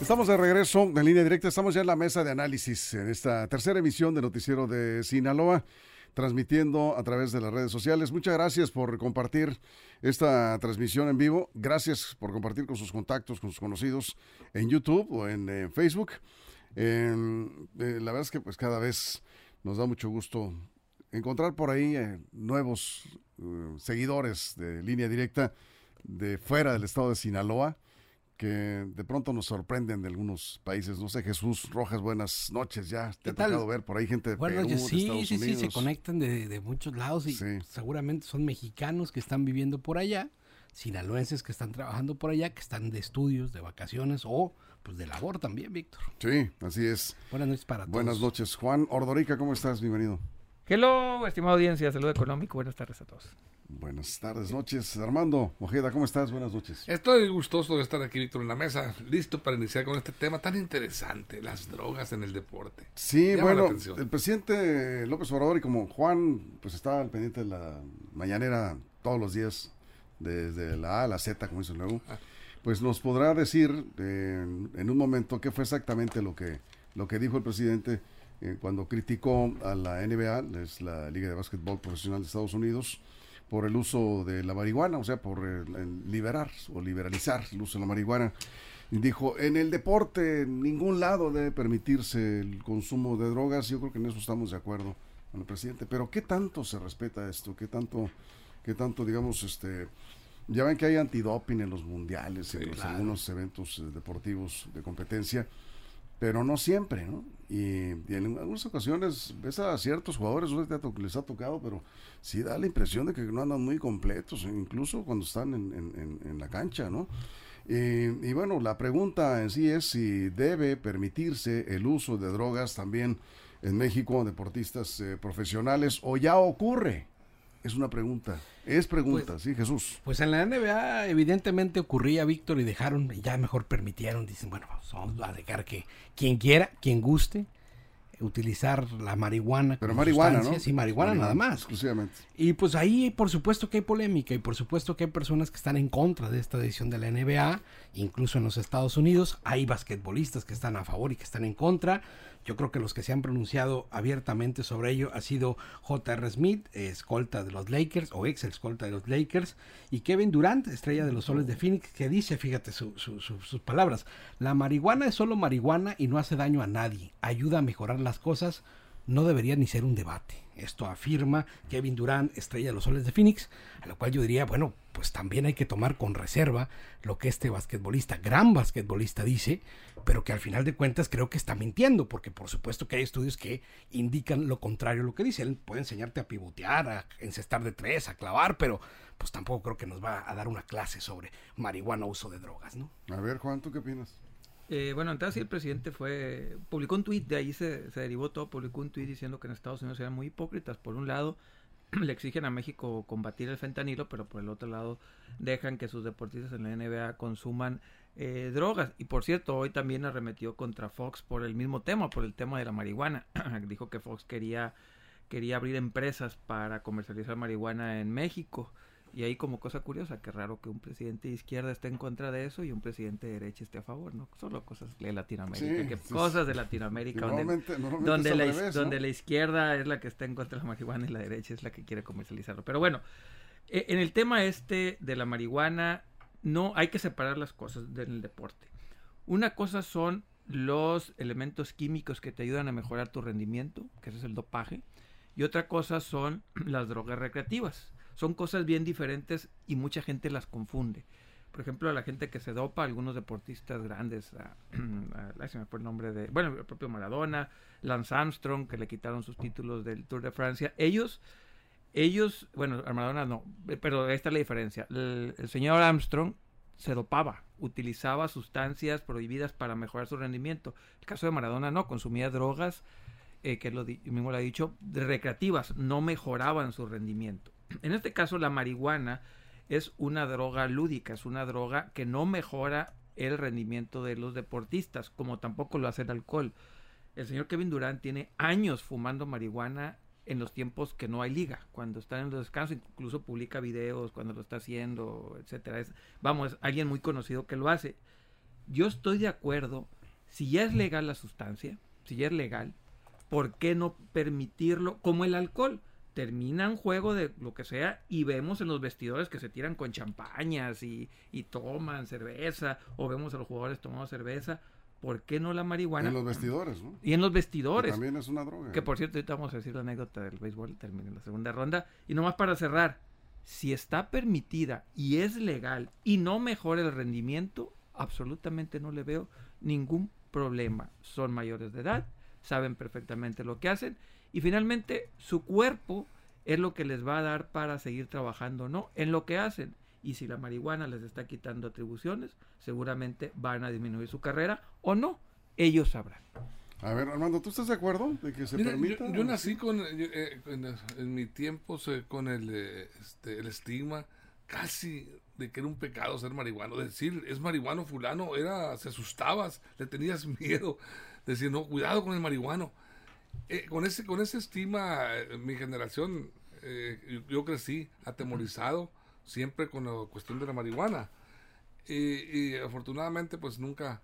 Estamos de regreso en línea directa, estamos ya en la mesa de análisis en esta tercera emisión de Noticiero de Sinaloa, transmitiendo a través de las redes sociales. Muchas gracias por compartir esta transmisión en vivo, gracias por compartir con sus contactos, con sus conocidos en YouTube o en, eh, Facebook. Eh, eh, la verdad es que pues cada vez nos da mucho gusto encontrar por ahí nuevos seguidores de línea directa de fuera del estado de Sinaloa que de pronto nos sorprenden de algunos países. No sé, Jesús Rojas, buenas noches. Ya te ha tocado ver por ahí gente de bueno, Perú, sí, de Estados sí, Unidos. sí, se conectan de, de muchos lados y Sí. seguramente son mexicanos que están viviendo por allá, sinaloenses que están trabajando por allá, que están de estudios, de vacaciones o pues de labor también, Víctor. Sí, así es. Buenas noches para todos. Buenas noches. Juan Ordorica, ¿cómo estás? Bienvenido. Hello, estimada audiencia, salud económico, buenas tardes a todos. Buenas tardes, noches. Armando Ojeda, ¿cómo estás? Buenas noches. Estoy gustoso de estar aquí, Víctor, en la mesa, listo para iniciar con este tema tan interesante, las drogas en el deporte. Sí, Llama bueno, el presidente López Obrador y como Juan, pues estaba al pendiente de la mañanera todos los días, desde la A a la Z, como dice luego, Ah. pues nos podrá decir eh, en, en un momento qué fue exactamente lo que, lo que dijo el presidente eh, cuando criticó a la NBA, es la Liga de Básquetbol Profesional de Estados Unidos, por el uso de la marihuana, o sea, por el- el liberar o liberalizar el uso de la marihuana. Dijo, en el deporte, en ningún lado debe permitirse el consumo de drogas. Yo creo que en eso estamos de acuerdo con el presidente. Pero ¿qué tanto se respeta esto? ¿Qué tanto, qué tanto digamos, este... Ya ven que hay antidoping en los mundiales, en Sí, los- claro. algunos eventos eh, deportivos de competencia, pero no siempre, ¿no? Y, y en algunas ocasiones ves a ciertos jugadores, les ha tocado, pero sí da la impresión de que no andan muy completos, incluso cuando están en- en- en la cancha, ¿no? Y, y bueno, la pregunta en sí es si debe permitirse el uso de drogas también en México, deportistas eh, profesionales, o ya ocurre. Es una pregunta. Es pregunta, sí, Jesús. Pues en la NBA evidentemente ocurría, Víctor, y dejaron, ya mejor permitieron, dicen, bueno, pues vamos a dejar que quien quiera, quien guste, utilizar la marihuana. Pero marihuana, ¿no? Sí, marihuana nada más. Exclusivamente. Y pues ahí por supuesto que hay polémica y por supuesto que hay personas que están en contra de esta decisión de la NBA, incluso en los Estados Unidos, hay basquetbolistas que están a favor y que están en contra. Yo creo que los que se han pronunciado abiertamente sobre ello ha sido J.R. Smith, escolta de los Lakers o ex escolta de los Lakers, y Kevin Durant, estrella de los Soles de Phoenix, que dice, fíjate su- su- su- sus palabras, la marihuana es solo marihuana y no hace daño a nadie, ayuda a mejorar las cosas, no debería ni ser un debate. Esto afirma Kevin Durant, estrella de los soles de Phoenix, a lo cual yo diría, bueno, pues también hay que tomar con reserva lo que este basquetbolista, gran basquetbolista, dice, pero que al final de cuentas creo que está mintiendo, porque por supuesto que hay estudios que indican lo contrario a lo que dice. Él puede enseñarte a pivotear, a encestar de tres, a clavar, pero pues tampoco creo que nos va a dar una clase sobre marihuana uso de drogas, ¿no? A ver, Juan, ¿tú qué opinas? Eh, bueno, entonces sí, el presidente fue, publicó un tuit, de ahí se, se derivó todo, publicó un tuit diciendo que en Estados Unidos eran muy hipócritas. Por un lado, le exigen a México combatir el fentanilo, pero por el otro lado dejan que sus deportistas en la NBA consuman eh, drogas. Y por cierto, hoy también arremetió contra Fox por el mismo tema, por el tema de la marihuana. Dijo que Fox quería, quería abrir empresas para comercializar marihuana en México. Y ahí como cosa curiosa, que raro que un presidente de izquierda esté en contra de eso y un presidente de derecha esté a favor, ¿no? Solo cosas de Latinoamérica, Sí, que sí, cosas de Latinoamérica, donde, Normalmente, normalmente donde, la, revés, ¿no? donde la izquierda es la que está en contra de la marihuana y la derecha es la que quiere comercializarlo. Pero bueno, eh, en el tema este de la marihuana, no hay que separar las cosas del deporte. Una cosa son los elementos químicos que te ayudan a mejorar tu rendimiento, que ese es el dopaje, y otra cosa son las drogas recreativas. Son cosas bien diferentes y mucha gente las confunde. Por ejemplo, a la gente que se dopa, algunos deportistas grandes, a, se me fue el nombre de, bueno, el propio Maradona, Lance Armstrong, que le quitaron sus títulos del Tour de Francia, ellos, ellos, bueno, a Maradona no, eh, pero esta es la diferencia. El, señor Armstrong se dopaba, utilizaba sustancias prohibidas para mejorar su rendimiento. El caso de Maradona no, consumía drogas, eh, que lo mismo lo ha dicho, recreativas, no mejoraban su rendimiento. En este caso, la marihuana es una droga lúdica, es una droga que no mejora el rendimiento de los deportistas, como tampoco lo hace el alcohol. El señor Kevin Durant tiene años fumando marihuana en los tiempos que no hay liga, cuando está en los descansos, incluso publica videos cuando lo está haciendo, etcétera. Es, vamos, alguien muy conocido que lo hace. Yo estoy de acuerdo, si ya es legal la sustancia, si ya es legal, ¿por qué no permitirlo como el alcohol? Termina un juego de lo que sea y vemos en los vestidores que se tiran con champañas y, y toman cerveza o vemos a los jugadores tomando cerveza. ¿Por qué no la marihuana? En los vestidores, ¿no? Y en los Que vestidores. también es una droga. Que por cierto, ahorita vamos a decir la anécdota del béisbol, termina la segunda ronda. Y nomás para cerrar, si está permitida y es legal y no mejora el rendimiento, absolutamente no le veo ningún problema. Son mayores de edad, saben perfectamente lo que hacen y finalmente su cuerpo es lo que les va a dar para seguir trabajando, ¿no? En lo que hacen. Y si la marihuana les está quitando atribuciones, seguramente van a disminuir su carrera o no. Ellos sabrán. A ver, Armando, ¿tú estás de acuerdo de que se Mira, permita? yo, yo nací con, eh, eh, en, en mi tiempo se- con el, eh, este, el estigma casi de que era un pecado ser marihuano. Decir, es marihuano fulano, era, se asustabas, le tenías miedo. Decir, no, cuidado con el marihuano. Eh, con ese con ese estigma, eh, mi generación, eh, yo, yo crecí atemorizado siempre con la cuestión de la marihuana. Y, y afortunadamente, pues nunca,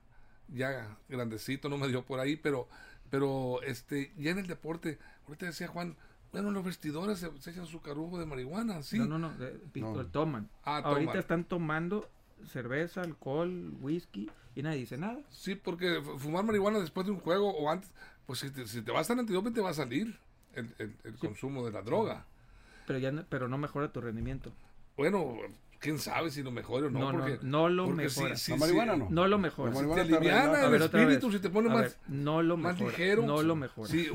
ya grandecito, no me dio por ahí, pero, pero este, ya en el deporte, ahorita decía Juan, bueno, los vestidores se, se echan su carujo de marihuana, sí. No, no, no, pisto- No. toman. Ah, Ahorita toman. están tomando cerveza, alcohol, whisky y nadie dice nada. Sí, porque fumar marihuana después de un juego o antes, pues si te, si te vas a antidoping te va a salir el, el- el consumo de la droga. Pero ya no, pero no mejora tu rendimiento. Bueno, quién sabe si lo mejore o no, No, no, porque no lo porque si- mejora. La marihuana no. No lo mejora. La Si te aliviana el espíritu, si te pone más, ver, no lo más mejora. ligero. No lo mejora. Sí,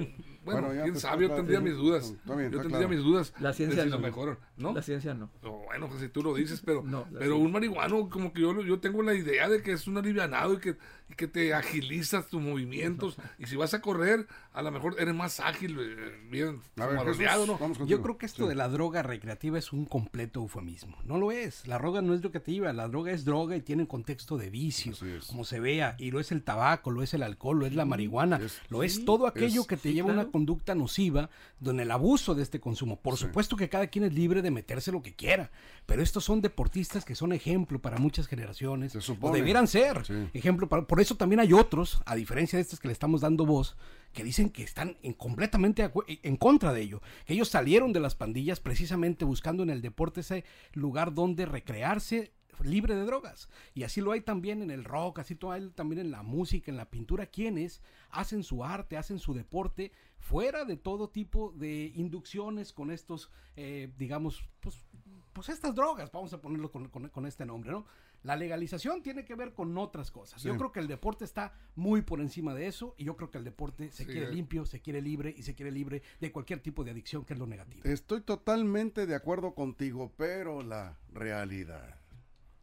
bueno, quién sabe, yo tendría mis dudas. yo tendría mis dudas. La de ciencia si no. lo mejor, ¿no? La ciencia no. No, bueno, pues si tú lo dices, pero, No, pero un marihuano, como que yo, yo tengo la idea de que es un alivianado y que, y que te agilizas tus movimientos. Y si vas a correr, a lo mejor eres más ágil, eh, bien A ver, maroleado, Jesús, ¿no? vamos. Yo creo que esto Sí. de la droga recreativa es un completo eufemismo. No lo es. La droga no es recreativa. La droga es droga y tiene un contexto de vicio. Como se vea. Y lo es el tabaco, lo es el alcohol, lo es la marihuana. es- lo es sí, todo aquello es- que te sí, lleva a claro. una conducta nociva donde el abuso de este consumo. Por Sí. supuesto que cada quien es libre de meterse lo que quiera. Pero estos son deportistas que son ejemplo para muchas generaciones. Se O debieran ser. Sí. Ejemplo, para- por eso también hay otros, a diferencia de estos que le estamos dando voz, que dicen que están en, completamente acu- en contra de ello. Que ellos salieron de las pandillas precisamente buscando en el deporte ese lugar donde recrearse libre de drogas. Y así lo hay también en el rock, así lo hay también en la música, en la pintura, quienes hacen su arte, hacen su deporte fuera de todo tipo de inducciones con estos, eh, digamos, pues, pues estas drogas, vamos a ponerlo con, con- con este nombre, ¿no? La legalización tiene que ver con otras cosas. Yo creo que el deporte está muy por encima de eso y yo creo que el deporte se Sí, quiere eh. limpio, se quiere libre y se quiere libre de cualquier tipo de adicción que es lo negativo. Estoy totalmente de acuerdo contigo, pero la realidad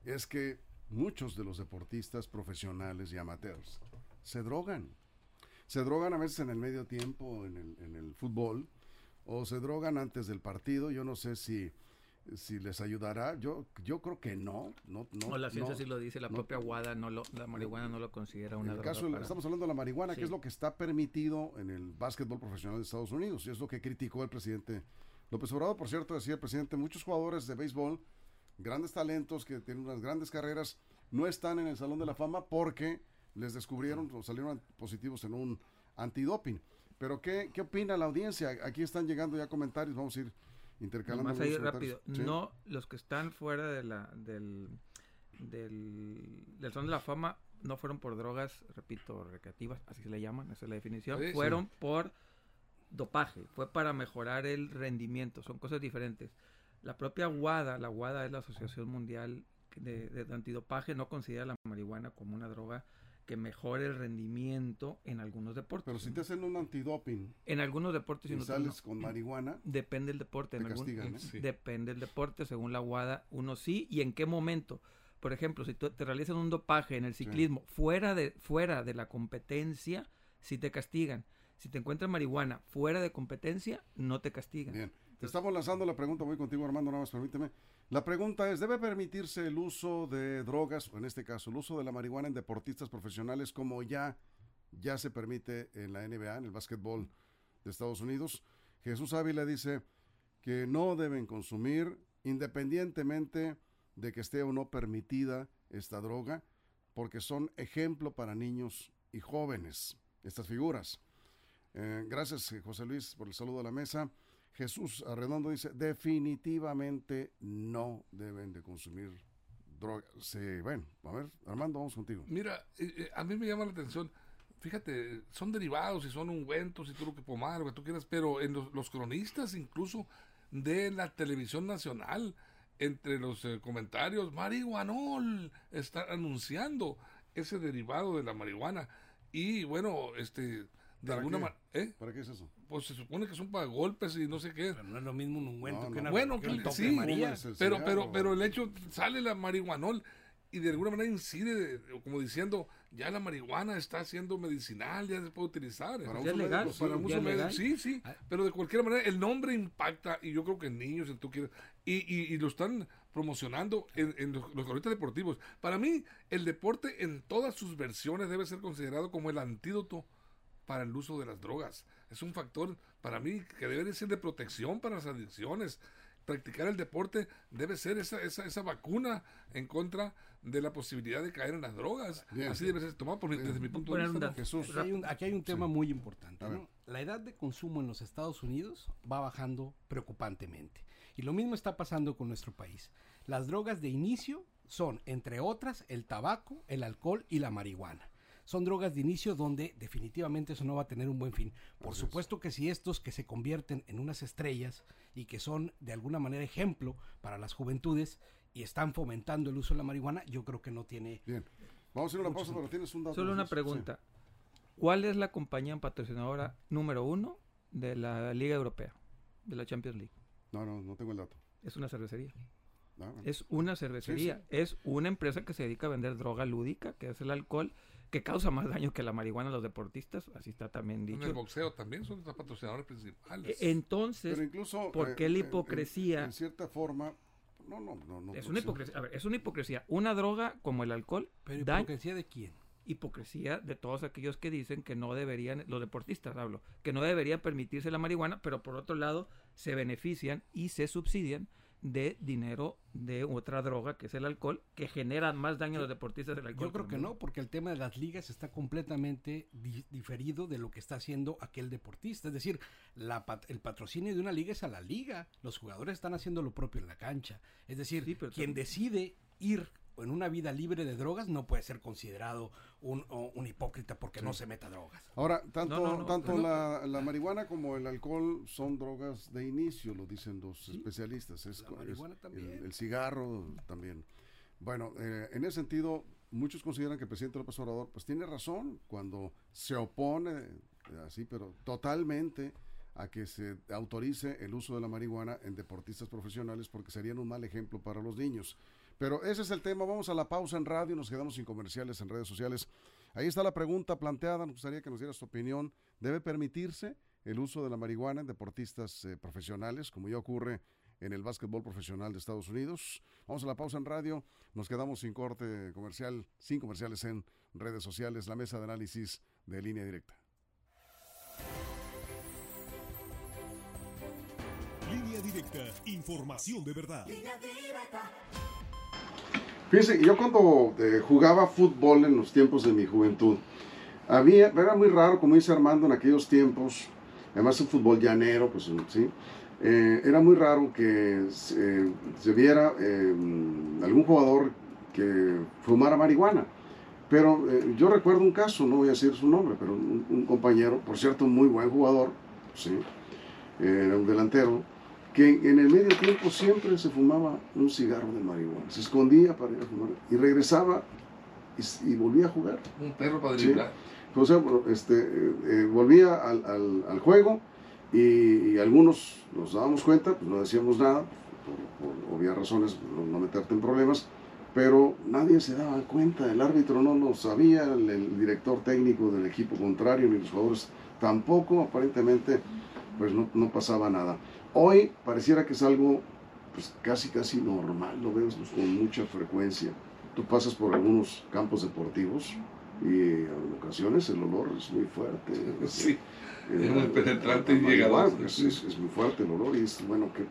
es que muchos de los deportistas profesionales y amateurs se drogan. Se drogan a veces en el medio tiempo, en el, en el fútbol, o se drogan antes del partido. Yo no sé si, si les ayudará. Yo, yo creo que no. No, no, No, la ciencia no. sí lo dice, la no. propia WADA no lo, la marihuana no lo considera En una el droga. caso, para- estamos hablando de la marihuana, que Sí. es lo que está permitido en el básquetbol profesional de Estados Unidos, y es lo que criticó el presidente López Obrador. Por cierto, decía el presidente, muchos jugadores de béisbol, grandes talentos que tienen unas grandes carreras, no están en el Salón de la Fama porque les descubrieron o salieron positivos en un antidoping. Pero, ¿qué, qué opina la audiencia? Aquí están llegando ya comentarios, vamos a ir intercalando. Nomás ahí rápido. Sí. No, los que están fuera de la, del, del, del son de la fama no fueron por drogas, repito, recreativas, así se le llaman, esa es la definición. Sí, sí. fueron por dopaje, fue para mejorar el rendimiento, son cosas diferentes. La propia WADA, la WADA es la Asociación Mundial de, de Antidopaje, no considera la marihuana como una droga que mejore el rendimiento en algunos deportes. Pero si te hacen un antidoping En algunos deportes y otros no. sales con marihuana, Depende del deporte. Te en algún- castigan, ¿eh? Sí. Depende del deporte, según la WADA, uno sí y en qué momento. Por ejemplo, si tú te realizan un dopaje en el ciclismo fuera de fuera de la competencia, sí te castigan. Si te encuentran marihuana fuera de competencia, no te castigan. Bien, te estamos lanzando la pregunta, voy contigo Armando, nada más permíteme. La pregunta es, ¿debe permitirse el uso de drogas, o en este caso el uso de la marihuana en deportistas profesionales como ya, ya se permite en la NBA, en el básquetbol de Estados Unidos? Jesús Ávila dice que no deben consumir independientemente de que esté o no permitida esta droga, porque son ejemplo para niños y jóvenes, estas figuras. Eh, gracias, José Luis, por el saludo a la mesa. Jesús Arredondo dice, definitivamente no deben de consumir drogas. Sí, bueno, a ver, Armando, vamos contigo. Mira, eh, eh, a mí me llama la atención, fíjate, son derivados y son ungüentos y todo lo que pomar, lo que tú quieras, pero en los, cronistas incluso de la televisión nacional, entre los eh, comentarios, marihuanol está anunciando ese derivado de la marihuana. Y bueno, este, de ¿Para alguna qué? manera, ¿eh? ¿Para qué es eso? Pues se supone que son para golpes y no sé qué. Pero no es lo mismo un ungüento No, que no. una Bueno, que un que toque sí, María. Pero, pero, pero el hecho, sale la marihuanol y de alguna manera incide, de- como diciendo, ya la marihuana está siendo medicinal, ya se puede utilizar. Para Ya uso legal, médico, sí. Para uso legal. sí, sí, Ah. pero de cualquier manera el nombre impacta y yo creo que en niños, en tú quieres, y, y, y lo están promocionando en, en los, los cronistas deportivos. Para mí, el deporte en todas sus versiones debe ser considerado como el antídoto para el uso de las drogas. Es un factor para mí que debe de ser de protección para las adicciones. Practicar el deporte debe ser esa, esa, esa vacuna en contra de la posibilidad de caer en las drogas. Bien. Así debe ser tomado por mi- desde mi punto de vista. dato. Jesús. Aquí hay un, aquí hay un tema muy importante. La edad de consumo en los Estados Unidos va bajando preocupantemente. Y lo mismo está pasando con nuestro país. Las drogas de inicio son, entre otras, el tabaco, el alcohol y la marihuana. Son drogas de inicio donde definitivamente eso no va a tener un buen fin. Por Así es. supuesto que si estos que se convierten en unas estrellas y que son de alguna manera ejemplo para las juventudes y están fomentando el uso de la marihuana, yo creo que no tiene Bien. Vamos a ir a una pausa, pero tienes un dato. Solo una pregunta. ¿Cuál es la compañía patrocinadora número uno de la Liga Europea, de la Champions League? No, no, no tengo el dato. Es una cervecería. Ah. Es una cervecería. Sí, Es una empresa que se dedica a vender droga lúdica, que es el alcohol, que causa más daño que la marihuana a los deportistas. Así está también En el dicho. boxeo también son los patrocinadores principales. E- Entonces, Pero incluso. ¿por eh, qué la en- en- hipocresía? En, cierta forma. No, no, no. no es una sí. hipocresía. A ver, es una hipocresía. Una droga como el alcohol Pero da hipocresía de quién? hipocresía de todos aquellos que dicen que no deberían, los deportistas hablo, que no debería permitirse la marihuana, pero por otro lado se benefician y se subsidian de dinero de otra droga que es el alcohol, que genera más daño a los deportistas del alcohol. Yo creo que no, porque el tema de las ligas está completamente di- diferido de lo que está haciendo aquel deportista. Es decir, la pat- el patrocinio de una liga es a la liga. Los jugadores están haciendo lo propio en la cancha. Es decir, Sí, quien también- decide ir en una vida libre de drogas no puede ser considerado un, o- un hipócrita porque no se meta drogas. Ahora, tanto, No, no, no, tanto la, la marihuana como el alcohol son drogas de inicio, lo dicen los especialistas. Es, la es marihuana el- también. El, cigarro también. Bueno, eh, en ese sentido, muchos consideran que el presidente López Obrador pues tiene razón cuando se opone, eh, así, pero totalmente a que se autorice el uso de la marihuana en deportistas profesionales porque serían un mal ejemplo para los niños. Pero ese es el tema. Vamos a la pausa en radio, nos quedamos sin comerciales en redes sociales. Ahí está la pregunta planteada. Nos gustaría que nos dieras tu opinión. ¿Debe permitirse el uso de la marihuana en deportistas eh, profesionales, como ya ocurre en el básquetbol profesional de Estados Unidos? Vamos a la pausa en radio. Nos quedamos sin corte comercial, sin comerciales en redes sociales. La mesa de análisis de línea directa. Línea directa, información de verdad. Fíjense, yo cuando eh, jugaba fútbol en los tiempos de mi juventud, había, era muy raro, como dice Armando, en aquellos tiempos, además un fútbol llanero, pues sí, eh, era muy raro que se, se viera eh, algún jugador que fumara marihuana. Pero eh, yo recuerdo un caso, no voy a decir su nombre, pero un, compañero, por cierto, muy buen jugador, sí, eh, era un delantero, que en el medio tiempo siempre se fumaba un cigarro de marihuana, se escondía para ir a fumar y regresaba y, volvía a jugar. Un perro para Sí. driblar. O sea, este, eh, eh, volvía al, al- al juego y, y algunos nos dábamos cuenta, pues no decíamos nada, por, por obvias razones, no, no meterte en problemas, pero nadie se daba cuenta, el árbitro no lo sabía, el, el director técnico del equipo contrario, ni los jugadores tampoco, aparentemente, pues no, no pasaba nada. Hoy pareciera que es algo pues casi casi normal, lo vemos con mucha frecuencia. Tú pasas por algunos campos deportivos y en ocasiones el olor es muy fuerte. Sí, El- es muy el- penetrante y llegador. Es, es- es muy fuerte el olor y es bueno que,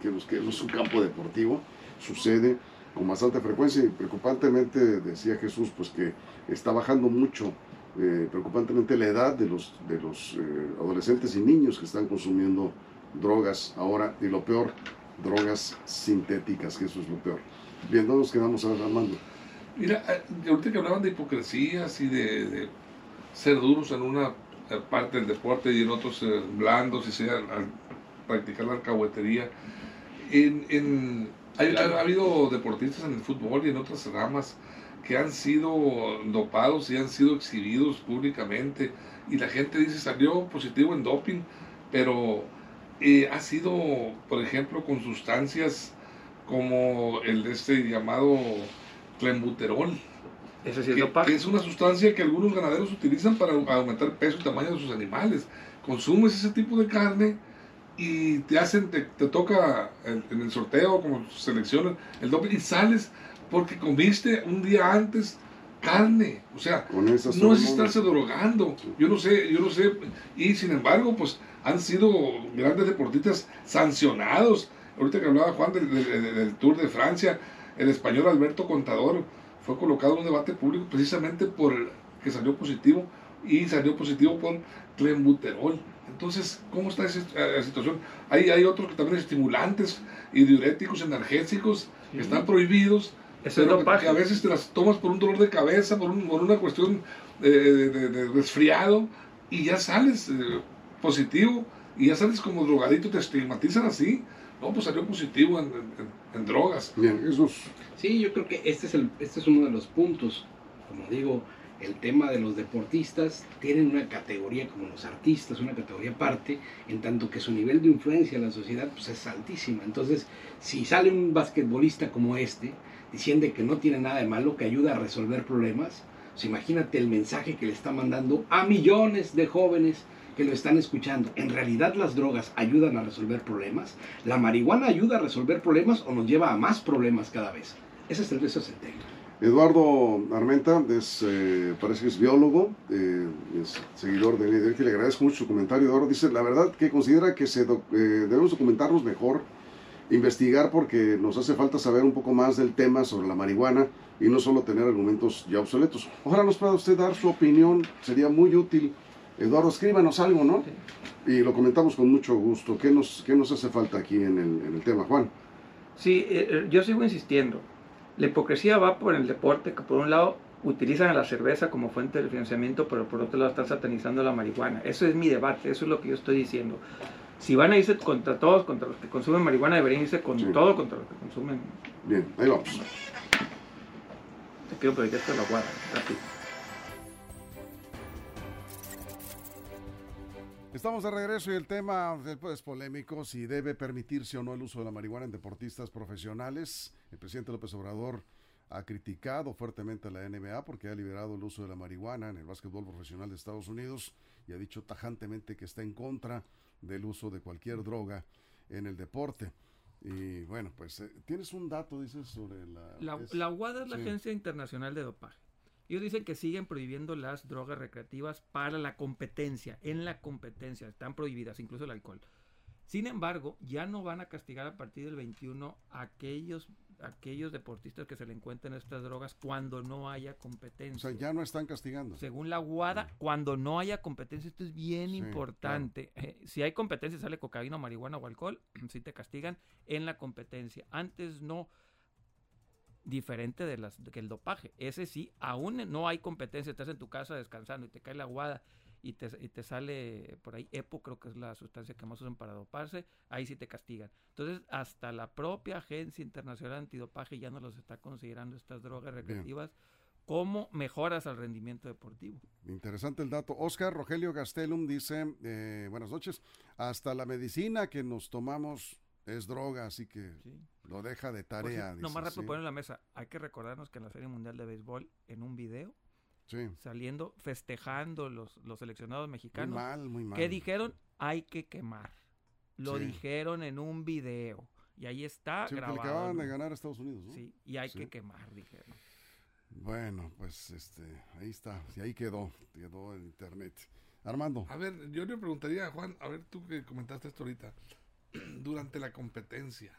que, los- que no es un campo deportivo, sucede. con bastante frecuencia y preocupantemente decía Jesús pues que está bajando mucho eh, preocupantemente la edad de los, de los eh, adolescentes y niños que están consumiendo drogas ahora y lo peor, drogas sintéticas, que eso es lo peor. Bien, ¿dónde nos quedamos Armando? Mira, eh, ahorita que hablaban de hipocresías y de, de ser duros en una parte del deporte y en otros blandos y sea al practicar la alcahuetería, en, en, ha habido deportistas en el fútbol y en otras ramas que han sido dopados y han sido exhibidos públicamente y la gente dice salió positivo en doping, pero eh, ha sido, por ejemplo, con sustancias como el de este llamado clenbuterol. Eso sí es que, que, es una sustancia que algunos ganaderos utilizan para aumentar peso y tamaño de sus animales. Consumes ese tipo de carne y te hacen, te, toca en, en, el sorteo, como seleccionan el doping y sales porque comiste un día antes carne, o sea, no es estarse drogando, yo no sé, yo no sé, y sin embargo, pues han sido grandes deportistas sancionados, ahorita que hablaba Juan del, Tour de Francia, el español Alberto Contador fue colocado en un debate público precisamente por que salió positivo y salió positivo con clenbuterol. Entonces, ¿cómo está esa, eh, situación? Hay, hay otros que también estimulantes y diuréticos energéticos que están prohibidos eso pero que, a veces te las tomas por un dolor de cabeza, por, por una cuestión de, resfriado, y ya sales eh, positivo, y ya sales como drogadito, te estigmatizan así. No, pues salió positivo en, drogas. Bien, Jesús. Sí, yo creo que este es, el, este es uno de los puntos. Como digo, el tema de los deportistas tienen una categoría como los artistas, una categoría aparte, en tanto que su nivel de influencia en la sociedad pues, es altísima. Entonces, si sale un basquetbolista como este, diciendo que no tiene nada de malo, que ayuda a resolver problemas. Pues imagínate el mensaje que le está mandando a millones de jóvenes que lo están escuchando. ¿En realidad las drogas ayudan a resolver problemas? ¿La marihuana ayuda a resolver problemas o nos lleva a más problemas cada vez? Ese es el, tema. Eduardo Armenta es, eh, parece que es biólogo, eh, es seguidor de líder, le agradezco mucho su comentario. Eduardo dice, la verdad que considera que eh, debemos documentarnos mejor investigar porque nos hace falta saber un poco más del tema sobre la marihuana y no solo tener argumentos ya obsoletos. Ojalá nos pueda usted dar su opinión, sería muy útil. Eduardo, escríbanos algo, ¿no? Y lo comentamos con mucho gusto. ¿Qué nos, qué nos hace falta aquí en el, en el tema, Juan? Sí, eh, eh, yo sigo insistiendo. La hipocresía va por el deporte, que por un lado utilizan a la cerveza como fuente de financiamiento, pero por otro lado están satanizando la marihuana. Eso es mi debate, eso es lo que yo estoy diciendo si van a irse contra todos, contra los que consumen marihuana, deberían irse con todo contra los que consumen. Bien, ahí vamos. Te quiero pedir esto la guarda, rápido. Estamos de regreso y el tema es polémico, si debe permitirse o no el uso de la marihuana en deportistas profesionales. El presidente López Obrador ha criticado fuertemente a la NBA porque ha liberado el uso de la marihuana en el básquetbol profesional de Estados Unidos y ha dicho tajantemente que está en contra del uso de cualquier droga en el deporte. Y bueno, pues eh, tienes un dato, dices, sobre la... La, es, la UADA es la Agencia Internacional de Dopaje. Ellos dicen que siguen prohibiendo las drogas recreativas para la competencia, en la competencia, están prohibidas, incluso el alcohol. Sin embargo, ya no van a castigar a partir del 21 aquellos aquellos deportistas que se le encuentren estas drogas cuando no haya competencia. O sea, ya no están castigando. Según la UADA, cuando no haya competencia, esto es bien importante. Eh, si hay competencia, sale cocaína, marihuana o alcohol, si te castigan en la competencia. Antes no diferente de las que el dopaje. Ese sí, aún no hay competencia, estás en tu casa descansando y te cae la guada y te, y te sale por ahí EPO, creo que es la sustancia que más usan para doparse, ahí sí te castigan. Entonces, hasta la propia Agencia Internacional Antidopaje ya no los está considerando estas drogas recreativas. como mejoras al rendimiento deportivo. Interesante el dato. Oscar Rogelio Gastelum dice, eh, buenas noches, hasta la medicina que nos tomamos es droga, así que lo deja de tarea. no más rápido poner en la mesa, hay que recordarnos que en la Serie Mundial de Béisbol, en un video, saliendo, festejando los, los seleccionados mexicanos. Muy mal, muy mal. ¿Qué dijeron? Hay que quemar. Lo dijeron en un video. Y ahí está grabado. Que acaban de ganar a Estados Unidos, ¿no? Sí, y hay que quemar, dijeron. Bueno, pues este, ahí está, y ahí quedó, quedó en internet. Armando. A ver, yo le preguntaría a Juan, a ver tú que comentaste esto ahorita, durante la competencia,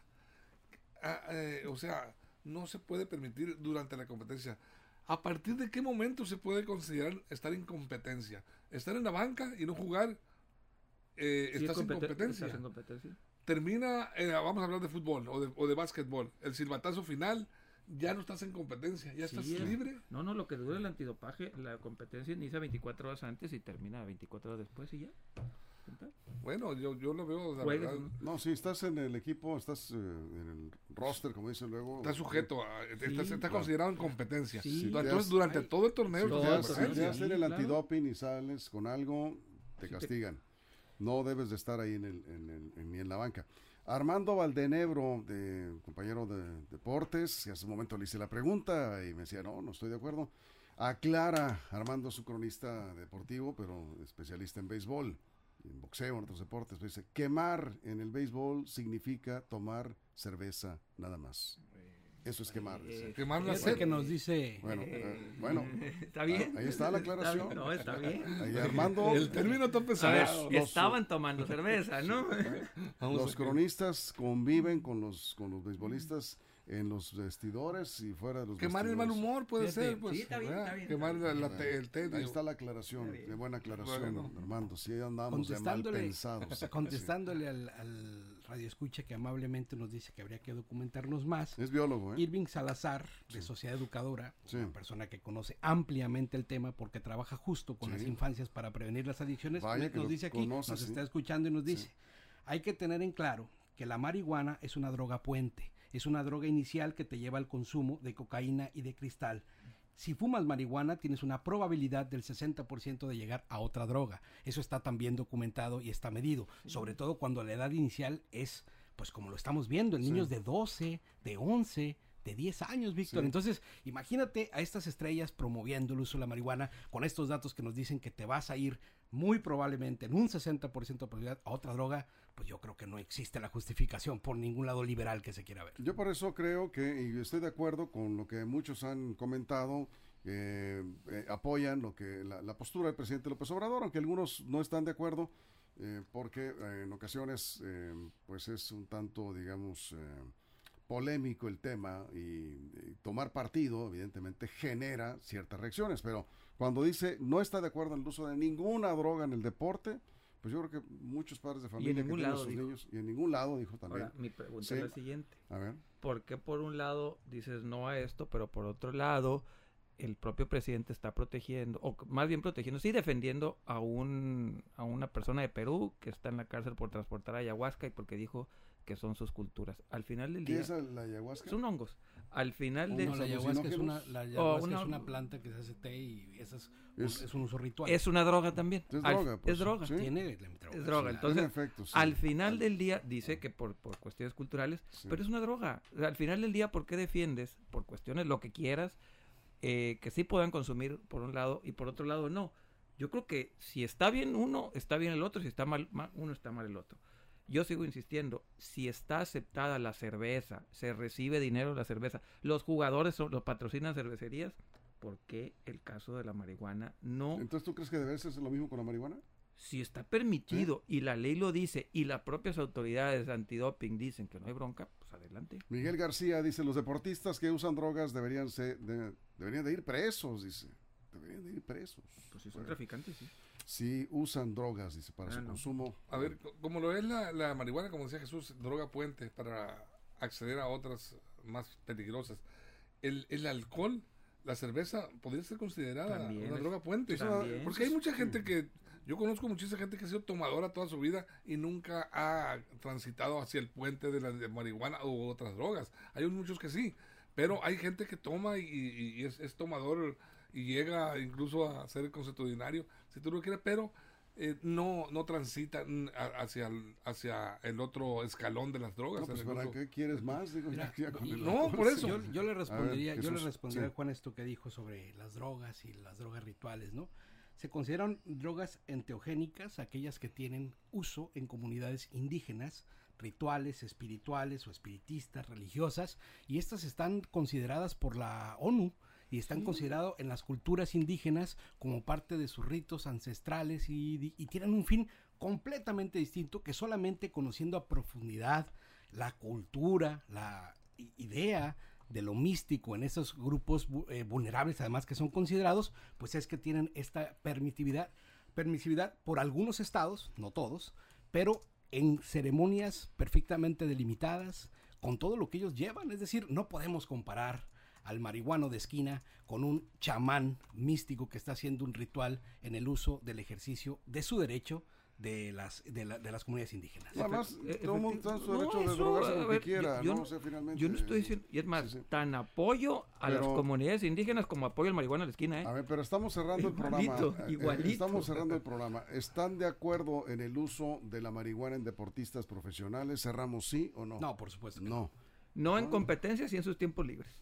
ah, eh, o sea, no se puede permitir durante la competencia. ¿A partir de qué momento se puede considerar estar en competencia? Estar en la banca y no jugar, eh, Sí, estás en competen- competencia. estás en competencia. Termina, eh, vamos a hablar de fútbol o de, o de básquetbol, el silbatazo final, ya no estás en competencia, ya estás Sí, libre. No, no, lo que dura el antidopaje, la competencia inicia 24 horas antes y termina 24 horas después y ya. Bueno, yo, yo lo veo, la Juegues, verdad, ¿no? No, si estás en el equipo, estás eh, en el roster, como dicen luego. está sujeto, a, está, está claro. considerado en competencia. Sí. Entonces, Sí, durante hay- todo el torneo, Si Todo te, estás hacen sí, el claro. antidoping y sales con algo, te te- castigan. No debes de estar ahí en el, en el- en- ni en la banca. Armando Valdenebro, de, compañero de deportes, que hace un momento le hice la pregunta y me decía, no, no estoy de acuerdo. Aclara, Armando es un cronista deportivo, pero especialista en béisbol, en boxeo, en otros deportes. Pero dice, quemar en el béisbol significa tomar cerveza nada más. Eso es quemar. Eh, Quemar la sed. que nos dice Bueno, eh, bueno, Está bien. Ah, ahí está la Está aclaración. bien, No, está bien. ahí Armando, El término está A ver, pesado. los- estaban tomando cerveza, ¿no? Vamos los cronistas conviven con los con los beisbolistas en los vestidores y fuera de los Quemar el vestidores. mal humor puede ser, pues. sí, está bien, ¿verdad? está bien, Quemar está la- bien. la te- el tedio. Ahí está la aclaración, de buena aclaración, Bueno. Armando. Si andamos de mal contestándole, pensados. contestándole al, al radio escucha que amablemente nos dice que habría que documentarnos más. Es biólogo, ¿eh? Irving Salazar, de Sociedad Educadora, Sí. una persona que conoce ampliamente el tema porque trabaja justo con Sí. las infancias para prevenir las adicciones, Vaya nos dice aquí, conoce, nos sí. está escuchando y nos dice, Sí. hay que tener en claro que la marihuana es una droga puente, es una droga inicial que te lleva al consumo de cocaína y de cristal. Si fumas marihuana, tienes una probabilidad del 60% de llegar a otra droga. Eso está también documentado y está medido, sobre todo cuando la edad inicial es, pues como lo estamos viendo, en Sí. niños de 12, de 11, de 10 años, Víctor. Sí. Entonces, imagínate a estas estrellas promoviendo el uso de la marihuana con estos datos que nos dicen que te vas a ir muy probablemente en un 60% de probabilidad a otra droga, pues yo creo que no existe la justificación por ningún lado liberal que se quiera ver. Yo por eso creo que, y estoy de acuerdo con lo que muchos han comentado, eh, eh, apoyan lo que la, postura del presidente López Obrador, aunque algunos no están de acuerdo, eh, porque en ocasiones pues es un tanto, digamos, polémico el tema y, y tomar partido, evidentemente, genera ciertas reacciones, pero cuando dice no está de acuerdo en el uso de ninguna droga en el deporte, pues yo creo que muchos padres de familia que ningún tienen lado, sus dijo. niños, y en ningún lado, dijo también. Ahora, mi pregunta Sí. es la siguiente. A ver. ¿Por qué por un lado dices no a esto, pero por otro lado el propio presidente está protegiendo, o más bien protegiendo, sí defendiendo a un a una persona de Perú que está en la cárcel por transportar ayahuasca y porque dijo que son sus culturas. Al final del ¿Qué día es la ayahuasca? son hongos. Al final de No, la ayahuasca, es una, la ayahuasca una- es una planta que se hace té y esa es, Es- es, un uso ritual. es una droga también. Es Al- droga, pues, es droga. sí. Tiene la droga, Es droga, entonces, Tiene efectos, sí. Al final del día, dice que por, por cuestiones culturales, Sí. pero es una droga. O sea, al final del día, ¿por qué defiendes? Por cuestiones lo que quieras, eh, que sí puedan consumir por un lado y por otro lado no. Yo creo que si está bien uno, está bien el otro, si está mal, ma- uno, está mal el otro. Yo sigo insistiendo, si está aceptada la cerveza, se recibe dinero de la cerveza, los jugadores son, los patrocinan cervecerías, ¿por qué el caso de la marihuana no Entonces, ¿tú crees que debe ser lo mismo con la marihuana? Si está permitido y la ley lo dice y las propias autoridades antidoping dicen que no hay bronca, pues adelante. Miguel García dice, los deportistas que usan drogas deberían, ser, de- deberían de ir presos, dice. Deberían de ir presos. Pues si son Bueno, traficantes, sí. Si usan drogas, dice, para Ah, su no. consumo. A ver, co- como lo es la, la marihuana, como decía Jesús, droga puente para acceder a otras más peligrosas. El, el alcohol, la cerveza, podría ser considerada También una es- droga puente. Porque hay mucha gente que, yo conozco muchísima gente que ha sido tomadora toda su vida y nunca ha transitado hacia el puente de la de marihuana u otras drogas. Hay muchos que sí, pero hay gente que toma y, y- y es, es tomador y llega incluso a ser consuetudinario, si tú lo quieres, pero eh, no, no transita a- hacia el, hacia el otro escalón de las drogas. No, pues, ¿para qué quieres más? Digo, Mira, ya con y- el no, por eso. Yo, yo le respondería, ver, yo le respondería sí. a Juan esto que dijo sobre las drogas y las drogas rituales, ¿no? Se consideran drogas enteogénicas aquellas que tienen uso en comunidades indígenas, rituales, espirituales o espiritistas, religiosas, y estas están consideradas por la ONU y están consideradas en las culturas indígenas como parte de sus ritos ancestrales y, y tienen un fin completamente distinto que solamente conociendo a profundidad la cultura, la idea de lo místico en esos grupos eh, vulnerables, además que son considerados, pues es que tienen esta permitividad, permisividad por algunos estados, no todos, pero en ceremonias perfectamente delimitadas, con todo lo que ellos llevan. Es decir, no podemos comparar al marihuano de esquina con un chamán místico que está haciendo un ritual en el uso del ejercicio de su derecho de las de, la, de las comunidades indígenas. Además, todo el mundo está en su no, derecho de eso, drogarse lo que ver, quiera, yo- ¿no? no- O sea, finalmente, Yo no estoy diciendo, y es más, sí, sí. tan apoyo a las comunidades indígenas como apoyo al marihuana a la esquina, ¿eh? A ver, pero estamos cerrando el programa. Igualito, eh, eh, igualito. Estamos cerrando el programa. ¿Están de acuerdo en el uso de la marihuana en deportistas profesionales? ¿Cerramos sí o no? No, por supuesto. que No. No en competencias y en sus tiempos libres.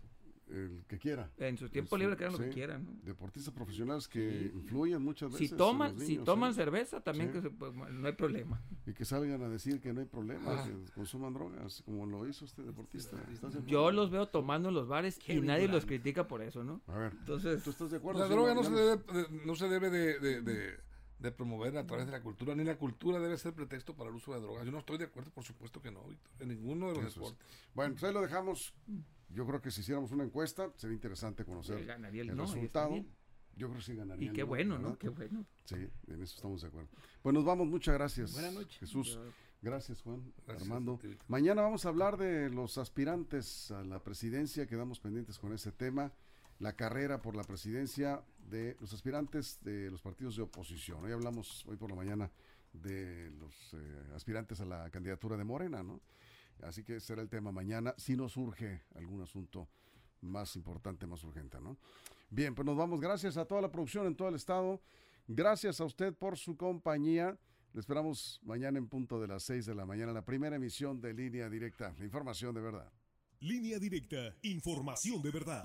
El que quiera. En sus tiempos Eso, libres que hagan lo que quieran. ¿no? Deportistas profesionales que influyen muchas veces. Si toman, si toman ¿eh? cerveza, también Sí. que se- pues, no hay problema. Y que salgan a decir que no hay problema, Ah. que consuman drogas, como lo hizo este deportista. Yo los veo tomando en los bares y nadie los critica por eso, ¿no? A ver, Entonces, ¿tú estás de acuerdo? La Sí, droga no se debe, de- no se debe de, de- de- de promover a través de la cultura, ni la cultura debe ser pretexto para el uso de drogas. Yo no estoy de acuerdo, por supuesto que no, Víctor, en ninguno de los Eso es. deportes. Bueno, pues ahí lo dejamos. Yo creo que si hiciéramos una encuesta, sería interesante conocer ganaría el no, resultado. Yo creo que sí ganaría. y el qué no, bueno, ¿no? Qué bueno. Sí, en eso estamos de acuerdo. Pues nos vamos, muchas gracias. Buenas noches. Jesús. Gracias, Juan. Gracias, Armando. Mañana vamos a hablar de los aspirantes a la presidencia. Quedamos pendientes con ese tema. La carrera por la presidencia de los aspirantes de los partidos de oposición. Hoy hablamos, hoy por la mañana, de los eh, aspirantes a la candidatura de Morena, ¿no? Así que será el tema mañana, si nos surge algún asunto más importante, más urgente, ¿no? Bien, pues nos vamos. Gracias a toda la producción en todo el estado. Gracias a usted por su compañía. Le esperamos mañana en punto de las 6 de la mañana, la primera emisión de Línea Directa, información de verdad. Línea directa, información de verdad.